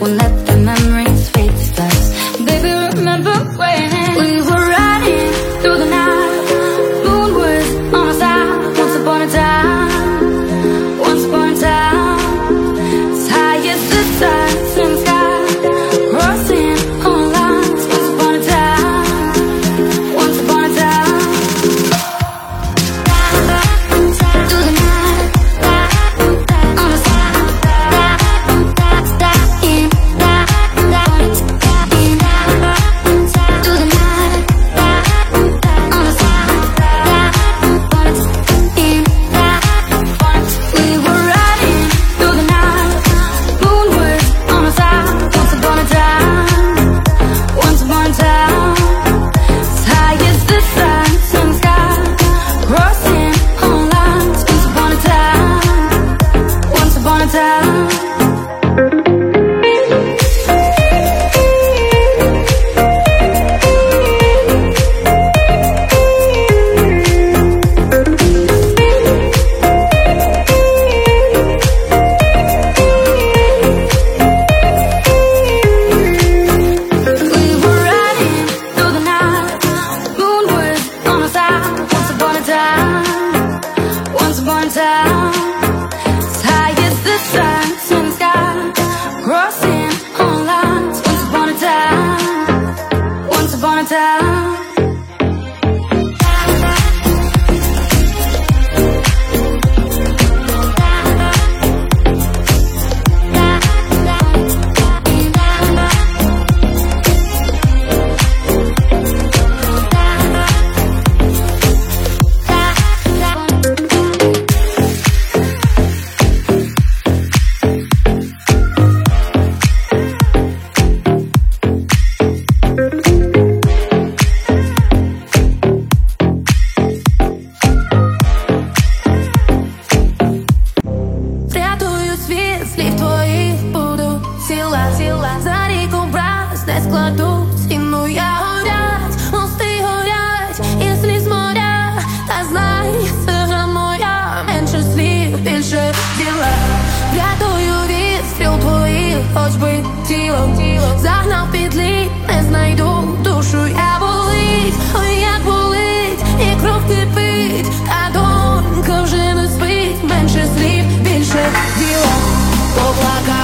We'll let Once upon a time, once upon a time. загнав під лід, не знайду душу, я болить, ой, як болить, і кров кипить, та донька вже не спить, менше слів, більше діла. Поплакати.